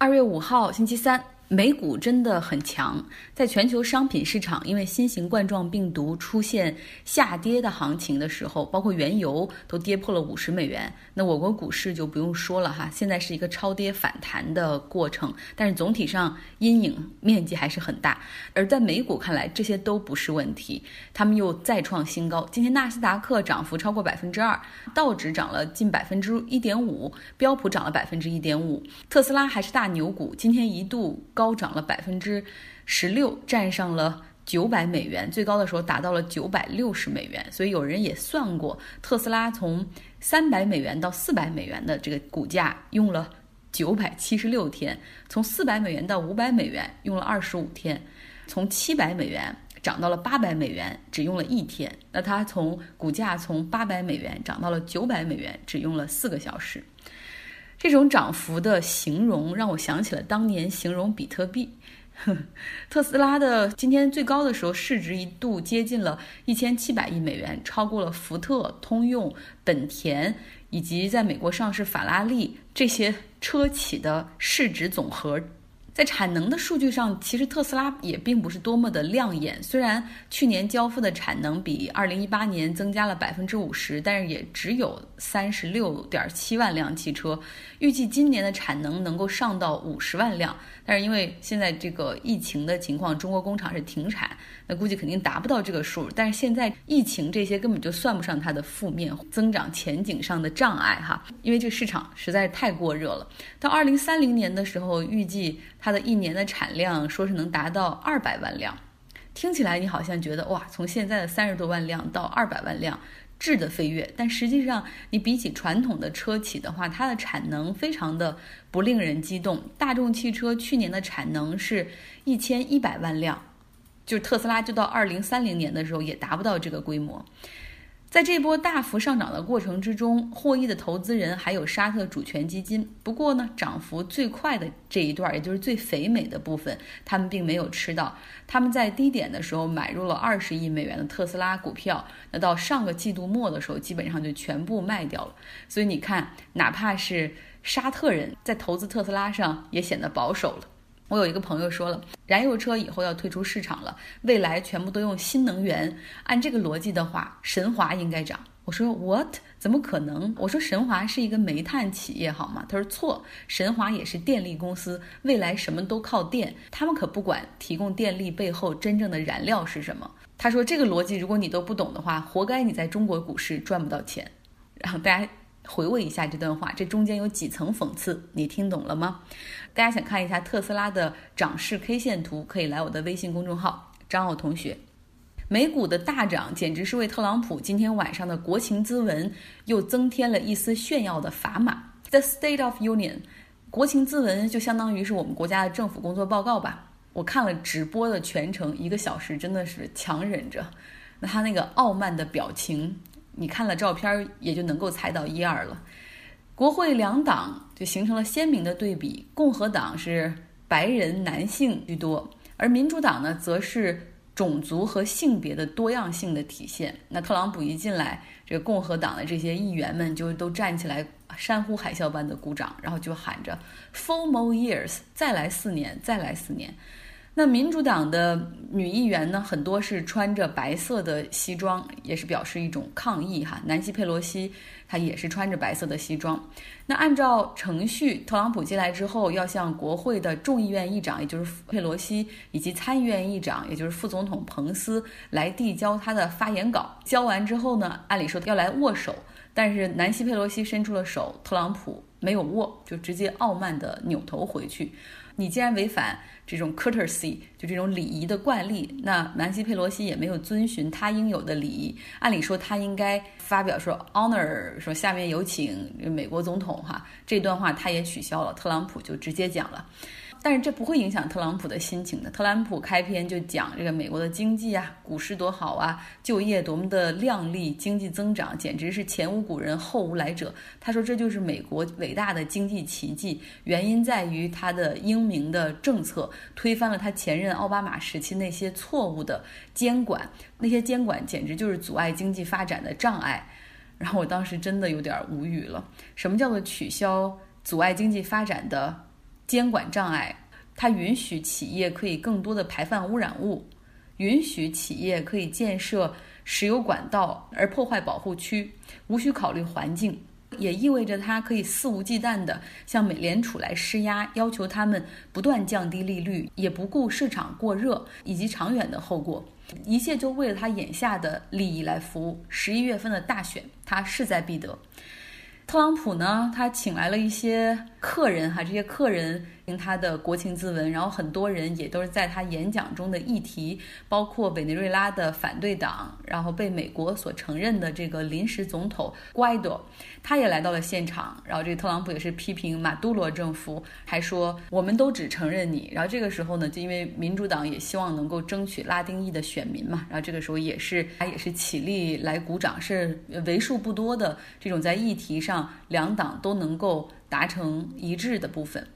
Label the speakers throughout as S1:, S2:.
S1: 二月五号，星期三。美股真的很强，在全球商品市场因为新型冠状病毒出现下跌的行情的时候，包括原油都跌破了五十美元。那我国股市就不用说了哈，现在是一个超跌反弹的过程，但是总体上阴影面积还是很大。而在美股看来，这些都不是问题，他们又再创新高。今天纳斯达克涨幅超过百分之二，道指涨了近百分之一点五，标普涨了百分之一点五，特斯拉还是大牛股，今天一度。高涨了百分之十六，站上了九百美元，最高的时候达到了九百六十美元。所以有人也算过，特斯拉从三百美元到四百美元的这个股价用了九百七十六天，从四百美元到五百美元用了二十五天，从七百美元涨到了八百美元只用了一天。那它从股价从八百美元涨到了九百美元只用了四个小时。这种涨幅的形容让我想起了当年形容比特币。特斯拉的今天最高的时候，市值一度接近了一千七百亿美元，超过了福特、通用、本田以及在美国上市法拉利这些车企的市值总和。在产能的数据上，其实特斯拉也并不是多么的亮眼。虽然去年交付的产能比二零一八年增加了百分之五十，但是也只有三十六点七万辆汽车。预计今年的产能能够上到五十万辆，但是因为现在这个疫情的情况，中国工厂是停产，那估计肯定达不到这个数。但是现在疫情这些根本就算不上它的负面增长前景上的障碍哈，因为这个市场实在是太过热了。到二零三零年的时候，预计。它的一年的产量说是能达到二百万辆，听起来你好像觉得哇，从现在的三十多万辆到二百万辆，质的飞跃。但实际上，你比起传统的车企的话，它的产能非常的不令人激动。大众汽车去年的产能是一千一百万辆，就是特斯拉就到二零三零年的时候也达不到这个规模。在这波大幅上涨的过程之中，获益的投资人还有沙特主权基金。不过呢，涨幅最快的这一段，也就是最肥美的部分，他们并没有吃到。他们在低点的时候买入了二十亿美元的特斯拉股票，那到上个季度末的时候，基本上就全部卖掉了。所以你看，哪怕是沙特人在投资特斯拉上也显得保守了。我有一个朋友说了，燃油车以后要退出市场了，未来全部都用新能源。按这个逻辑的话，神华应该涨。我说 What？怎么可能？我说神华是一个煤炭企业，好吗？他说错，神华也是电力公司，未来什么都靠电，他们可不管提供电力背后真正的燃料是什么。他说这个逻辑，如果你都不懂的话，活该你在中国股市赚不到钱。然后大家。回味一下这段话，这中间有几层讽刺，你听懂了吗？大家想看一下特斯拉的涨势 K 线图，可以来我的微信公众号张奥同学。美股的大涨简直是为特朗普今天晚上的国情咨文又增添了一丝炫耀的砝码。The State of Union，国情咨文就相当于是我们国家的政府工作报告吧。我看了直播的全程一个小时，真的是强忍着，那他那个傲慢的表情。你看了照片也就能够猜到一二了。国会两党就形成了鲜明的对比，共和党是白人男性居多，而民主党呢，则是种族和性别的多样性的体现。那特朗普一进来，这共和党的这些议员们就都站起来，山呼海啸般的鼓掌，然后就喊着 “Four more years”，再来四年，再来四年。那民主党的女议员呢，很多是穿着白色的西装，也是表示一种抗议哈。南希·佩洛西她也是穿着白色的西装。那按照程序，特朗普进来之后要向国会的众议院议长，也就是佩洛西，以及参议院议长，也就是副总统彭斯来递交他的发言稿。交完之后呢，按理说要来握手，但是南希·佩洛西伸出了手，特朗普没有握，就直接傲慢地扭头回去。你既然违反这种 courtesy，就这种礼仪的惯例，那南希·佩洛西也没有遵循他应有的礼仪。按理说，他应该发表说 honor，说下面有请美国总统哈，这段话他也取消了。特朗普就直接讲了。但是这不会影响特朗普的心情的。特朗普开篇就讲这个美国的经济啊，股市多好啊，就业多么的靓丽，经济增长简直是前无古人后无来者。他说这就是美国伟大的经济奇迹，原因在于他的英明的政策推翻了他前任奥巴马时期那些错误的监管，那些监管简直就是阻碍经济发展的障碍。然后我当时真的有点无语了，什么叫做取消阻碍经济发展的？监管障碍，它允许企业可以更多的排放污染物，允许企业可以建设石油管道而破坏保护区，无需考虑环境。也意味着它可以肆无忌惮地向美联储来施压，要求他们不断降低利率，也不顾市场过热以及长远的后果，一切就为了他眼下的利益来服务。十一月份的大选，他势在必得。特朗普呢，他请来了一些客人哈，这些客人。他的国情咨文，然后很多人也都是在他演讲中的议题，包括委内瑞拉的反对党，然后被美国所承认的这个临时总统瓜伊多，他也来到了现场。然后这个特朗普也是批评马杜罗政府，还说我们都只承认你。然后这个时候呢，就因为民主党也希望能够争取拉丁裔的选民嘛，然后这个时候也是他也是起立来鼓掌，是为数不多的这种在议题上两党都能够达成一致的部分。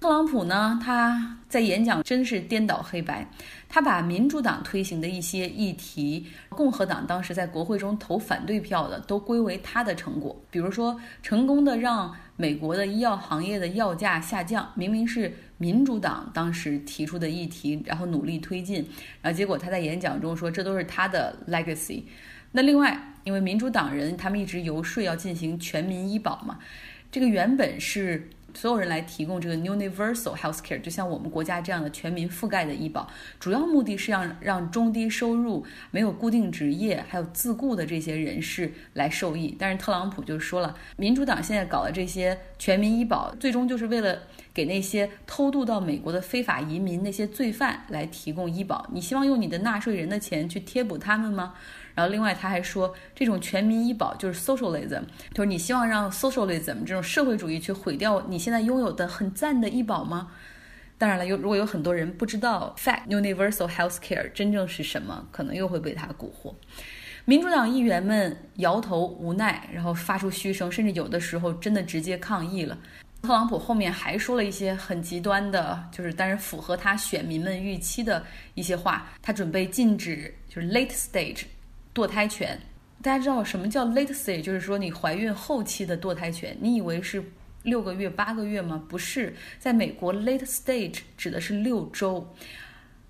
S1: 特朗普呢，他在演讲真是颠倒黑白。他把民主党推行的一些议题，共和党当时在国会中投反对票的，都归为他的成果。比如说，成功的让美国的医药行业的药价下降，明明是民主党当时提出的议题，然后努力推进，然后结果他在演讲中说这都是他的 legacy。那另外，因为民主党人他们一直游说要进行全民医保嘛，这个原本是。所有人来提供这个 universal health care，就像我们国家这样的全民覆盖的医保，主要目的是让让中低收入、没有固定职业、还有自雇的这些人士来受益。但是特朗普就说了，民主党现在搞的这些全民医保，最终就是为了给那些偷渡到美国的非法移民、那些罪犯来提供医保。你希望用你的纳税人的钱去贴补他们吗？然后，另外他还说，这种全民医保就是 socialism，就是你希望让 socialism 这种社会主义去毁掉你现在拥有的很赞的医保吗？当然了，有如果有很多人不知道 fact universal health care 真正是什么，可能又会被他蛊惑。民主党议员们摇头无奈，然后发出嘘声，甚至有的时候真的直接抗议了。特朗普后面还说了一些很极端的，就是但是符合他选民们预期的一些话，他准备禁止就是 late stage。堕胎权，大家知道什么叫 late stage？就是说你怀孕后期的堕胎权。你以为是六个月、八个月吗？不是，在美国 late stage 指的是六周。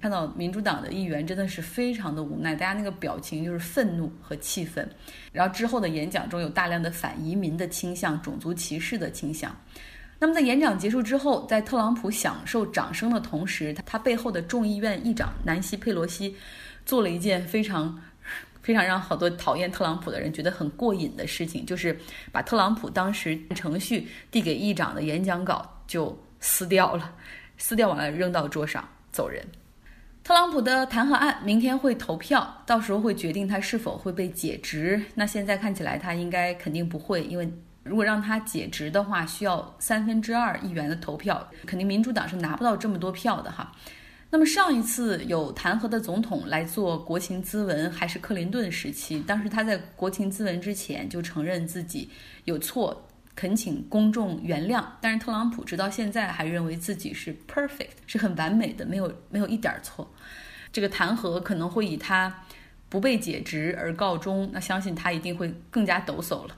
S1: 看到民主党的议员真的是非常的无奈，大家那个表情就是愤怒和气愤。然后之后的演讲中有大量的反移民的倾向、种族歧视的倾向。那么在演讲结束之后，在特朗普享受掌声的同时，他他背后的众议院议长南希·佩洛西做了一件非常。非常让好多讨厌特朗普的人觉得很过瘾的事情，就是把特朗普当时程序递给议长的演讲稿就撕掉了，撕掉完了扔到桌上走人。特朗普的弹劾案明天会投票，到时候会决定他是否会被解职。那现在看起来他应该肯定不会，因为如果让他解职的话，需要三分之二议员的投票，肯定民主党是拿不到这么多票的哈。那么上一次有弹劾的总统来做国情咨文，还是克林顿时期。当时他在国情咨文之前就承认自己有错，恳请公众原谅。但是特朗普直到现在还认为自己是 perfect，是很完美的，没有没有一点错。这个弹劾可能会以他不被解职而告终，那相信他一定会更加抖擞了。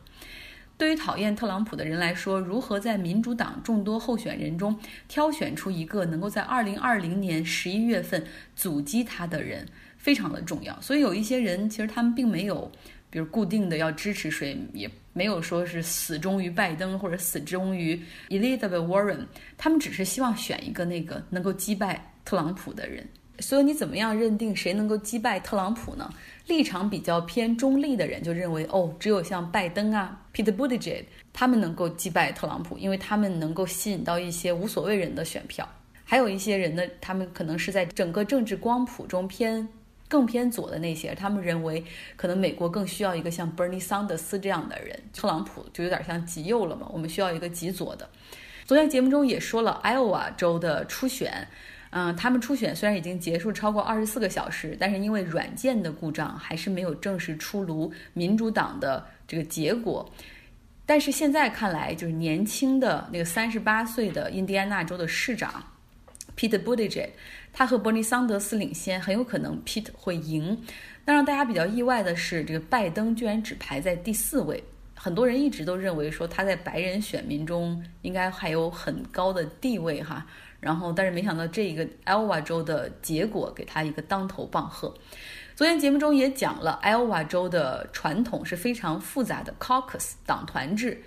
S1: 对于讨厌特朗普的人来说，如何在民主党众多候选人中挑选出一个能够在二零二零年十一月份阻击他的人，非常的重要。所以有一些人其实他们并没有，比如固定的要支持谁，也没有说是死忠于拜登或者死忠于 Elizabeth Warren，他们只是希望选一个那个能够击败特朗普的人。所以你怎么样认定谁能够击败特朗普呢？立场比较偏中立的人就认为，哦，只有像拜登啊、Pete Buttigieg 他们能够击败特朗普，因为他们能够吸引到一些无所谓人的选票。还有一些人呢，他们可能是在整个政治光谱中偏更偏左的那些，他们认为可能美国更需要一个像 Bernie Sanders 这样的人，特朗普就有点像极右了嘛，我们需要一个极左的。昨天节目中也说了，Iowa 州的初选。嗯，他们初选虽然已经结束超过二十四个小时，但是因为软件的故障，还是没有正式出炉民主党的这个结果。但是现在看来，就是年轻的那个三十八岁的印第安纳州的市长 Pete Buttigieg，他和伯尼桑德斯领先，很有可能 Pete 会赢。那让大家比较意外的是，这个拜登居然只排在第四位。很多人一直都认为说他在白人选民中应该还有很高的地位哈。然后，但是没想到这一个 Iowa 州的结果给他一个当头棒喝。昨天节目中也讲了，Iowa 州的传统是非常复杂的 caucus 党团制，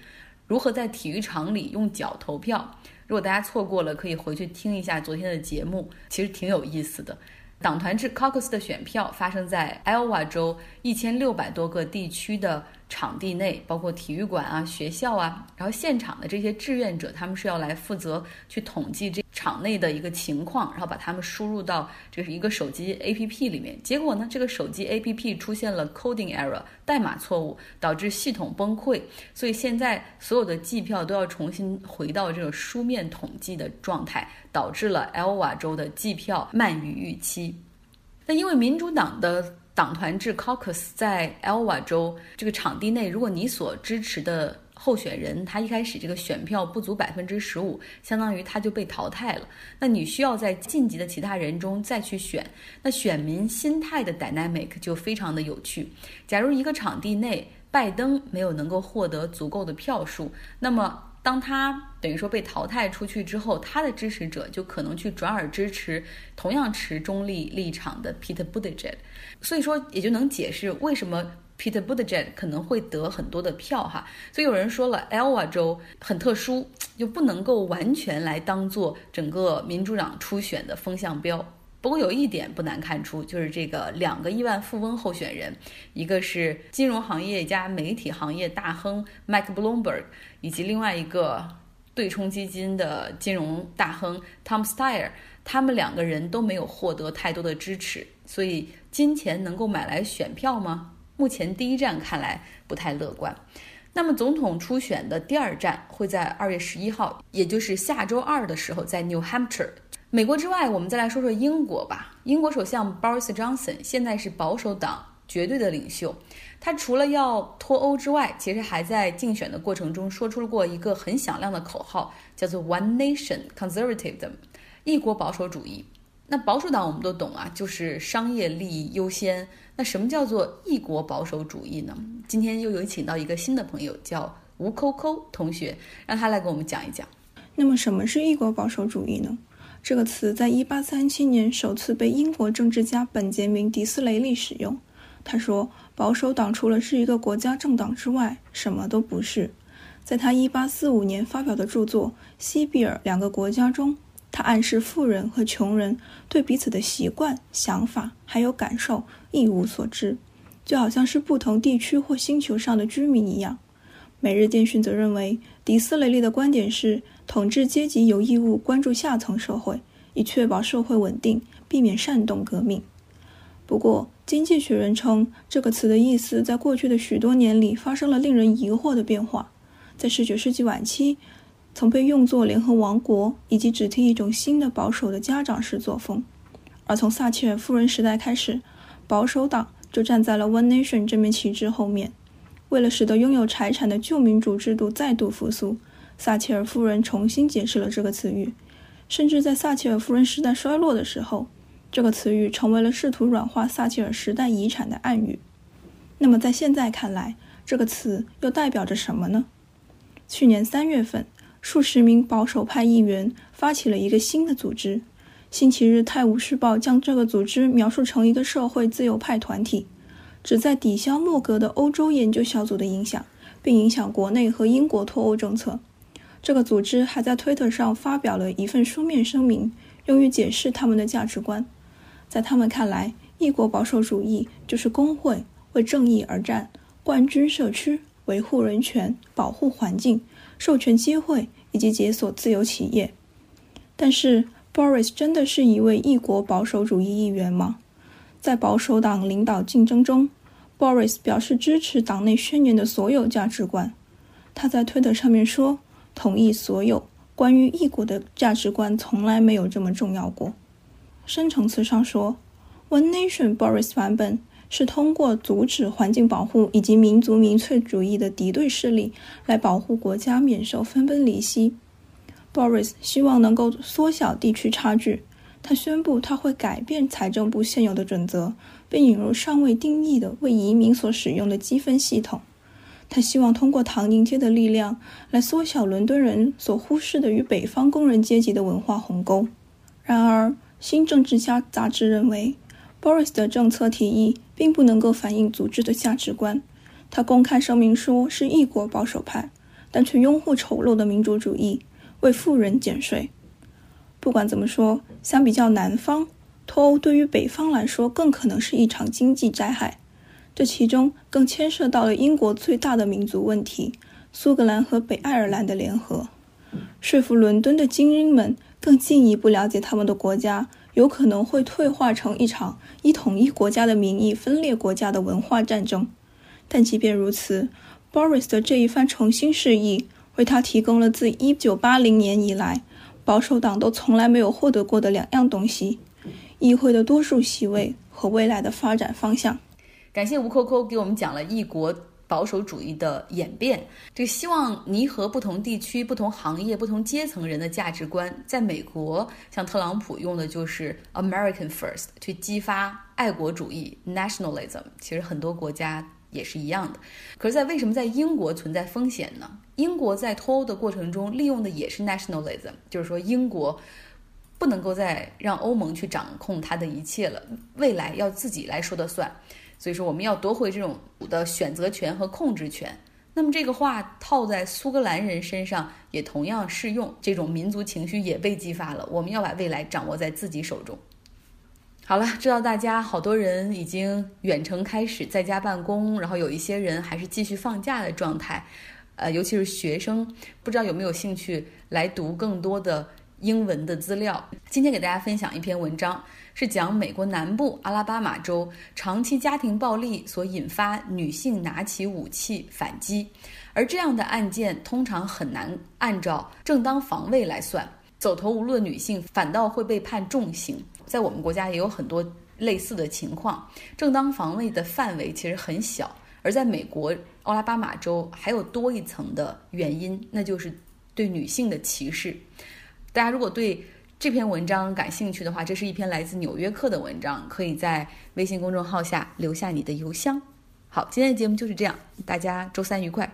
S1: 如何在体育场里用脚投票。如果大家错过了，可以回去听一下昨天的节目，其实挺有意思的。党团制 caucus 的选票发生在 Iowa 州一千六百多个地区的。场地内包括体育馆啊、学校啊，然后现场的这些志愿者，他们是要来负责去统计这场内的一个情况，然后把它们输入到这是一个手机 APP 里面。结果呢，这个手机 APP 出现了 coding error，代码错误，导致系统崩溃。所以现在所有的计票都要重新回到这个书面统计的状态，导致了 l 瓦州的计票慢于预期。那因为民主党的。党团制 caucus 在 Iowa 州这个场地内，如果你所支持的候选人他一开始这个选票不足百分之十五，相当于他就被淘汰了。那你需要在晋级的其他人中再去选。那选民心态的 dynamic 就非常的有趣。假如一个场地内拜登没有能够获得足够的票数，那么当他等于说被淘汰出去之后，他的支持者就可能去转而支持同样持中立立场的 Peter Buttigieg，所以说也就能解释为什么 Peter Buttigieg 可能会得很多的票哈。所以有人说了，Iowa 州很特殊，就不能够完全来当做整个民主党初选的风向标。不过有一点不难看出，就是这个两个亿万富翁候选人，一个是金融行业加媒体行业大亨 Mike Bloomberg，以及另外一个对冲基金的金融大亨 Tom Steyer，他们两个人都没有获得太多的支持，所以金钱能够买来选票吗？目前第一站看来不太乐观。那么总统初选的第二站会在二月十一号，也就是下周二的时候，在 New Hampshire。美国之外，我们再来说说英国吧。英国首相 Boris Johnson 现在是保守党绝对的领袖。他除了要脱欧之外，其实还在竞选的过程中说出了过一个很响亮的口号，叫做 “One Nation Conservatism”，一国保守主义。那保守党我们都懂啊，就是商业利益优先。那什么叫做一国保守主义呢？今天又有请到一个新的朋友，叫吴扣扣同学，让他来给我们讲一讲。
S2: 那么，什么是异国保守主义呢？这个词在1837年首次被英国政治家本杰明·迪斯雷利使用。他说：“保守党除了是一个国家政党之外，什么都不是。”在他1845年发表的著作《西比尔两个国家》中，他暗示富人和穷人对彼此的习惯、想法还有感受一无所知，就好像是不同地区或星球上的居民一样。每日电讯则认为，迪斯雷利的观点是。统治阶级有义务关注下层社会，以确保社会稳定，避免煽动革命。不过，《经济学人》称这个词的意思在过去的许多年里发生了令人疑惑的变化。在19世纪晚期，曾被用作联合王国以及指替一种新的保守的家长式作风；而从撒切尔夫人时代开始，保守党就站在了 One Nation 这面旗帜后面，为了使得拥有财产的旧民主制度再度复苏。撒切尔夫人重新解释了这个词语，甚至在撒切尔夫人时代衰落的时候，这个词语成为了试图软化撒切尔时代遗产的暗语。那么，在现在看来，这个词又代表着什么呢？去年三月份，数十名保守派议员发起了一个新的组织。星期日，《泰晤士报》将这个组织描述成一个社会自由派团体，旨在抵消莫格的欧洲研究小组的影响，并影响国内和英国脱欧政策。这个组织还在推特上发表了一份书面声明，用于解释他们的价值观。在他们看来，异国保守主义就是工会为正义而战，冠军社区维护人权、保护环境、授权机会以及解锁自由企业。但是，Boris 真的是一位异国保守主义议员吗？在保守党领导竞争中，Boris 表示支持党内宣言的所有价值观。他在推特上面说。同意所有关于异国的价值观，从来没有这么重要过。深层次上说，One Nation Boris 版本是通过阻止环境保护以及民族民粹主义的敌对势力来保护国家免受分崩离析。Boris 希望能够缩小地区差距。他宣布他会改变财政部现有的准则，并引入尚未定义的为移民所使用的积分系统。他希望通过唐宁街的力量来缩小伦敦人所忽视的与北方工人阶级的文化鸿沟。然而，《新政治家》杂志认为，Boris 的政策提议并不能够反映组织的价值观。他公开声明说是异国保守派，但却拥护丑陋的民主主义，为富人减税。不管怎么说，相比较南方，脱欧对于北方来说更可能是一场经济灾害。这其中更牵涉到了英国最大的民族问题——苏格兰和北爱尔兰的联合。说服伦敦的精英们更进一步了解他们的国家，有可能会退化成一场以统一国家的名义分裂国家的文化战争。但即便如此，Boris 的这一番重新示意，为他提供了自1980年以来保守党都从来没有获得过的两样东西：议会的多数席位和未来的发展方向。
S1: 感谢吴扣扣给我们讲了异国保守主义的演变。这个希望弥合不同地区、不同行业、不同阶层人的价值观。在美国，像特朗普用的就是 American First 去激发爱国主义 （nationalism）。其实很多国家。也是一样的，可是，在为什么在英国存在风险呢？英国在脱欧的过程中利用的也是 nationalism，就是说英国不能够再让欧盟去掌控它的一切了，未来要自己来说的算。所以说，我们要夺回这种的选择权和控制权。那么这个话套在苏格兰人身上也同样适用，这种民族情绪也被激发了。我们要把未来掌握在自己手中。好了，知道大家好多人已经远程开始在家办公，然后有一些人还是继续放假的状态，呃，尤其是学生，不知道有没有兴趣来读更多的英文的资料。今天给大家分享一篇文章，是讲美国南部阿拉巴马州长期家庭暴力所引发女性拿起武器反击，而这样的案件通常很难按照正当防卫来算，走投无路的女性反倒会被判重刑。在我们国家也有很多类似的情况，正当防卫的范围其实很小，而在美国奥拉巴马州还有多一层的原因，那就是对女性的歧视。大家如果对这篇文章感兴趣的话，这是一篇来自《纽约客》的文章，可以在微信公众号下留下你的邮箱。好，今天的节目就是这样，大家周三愉快。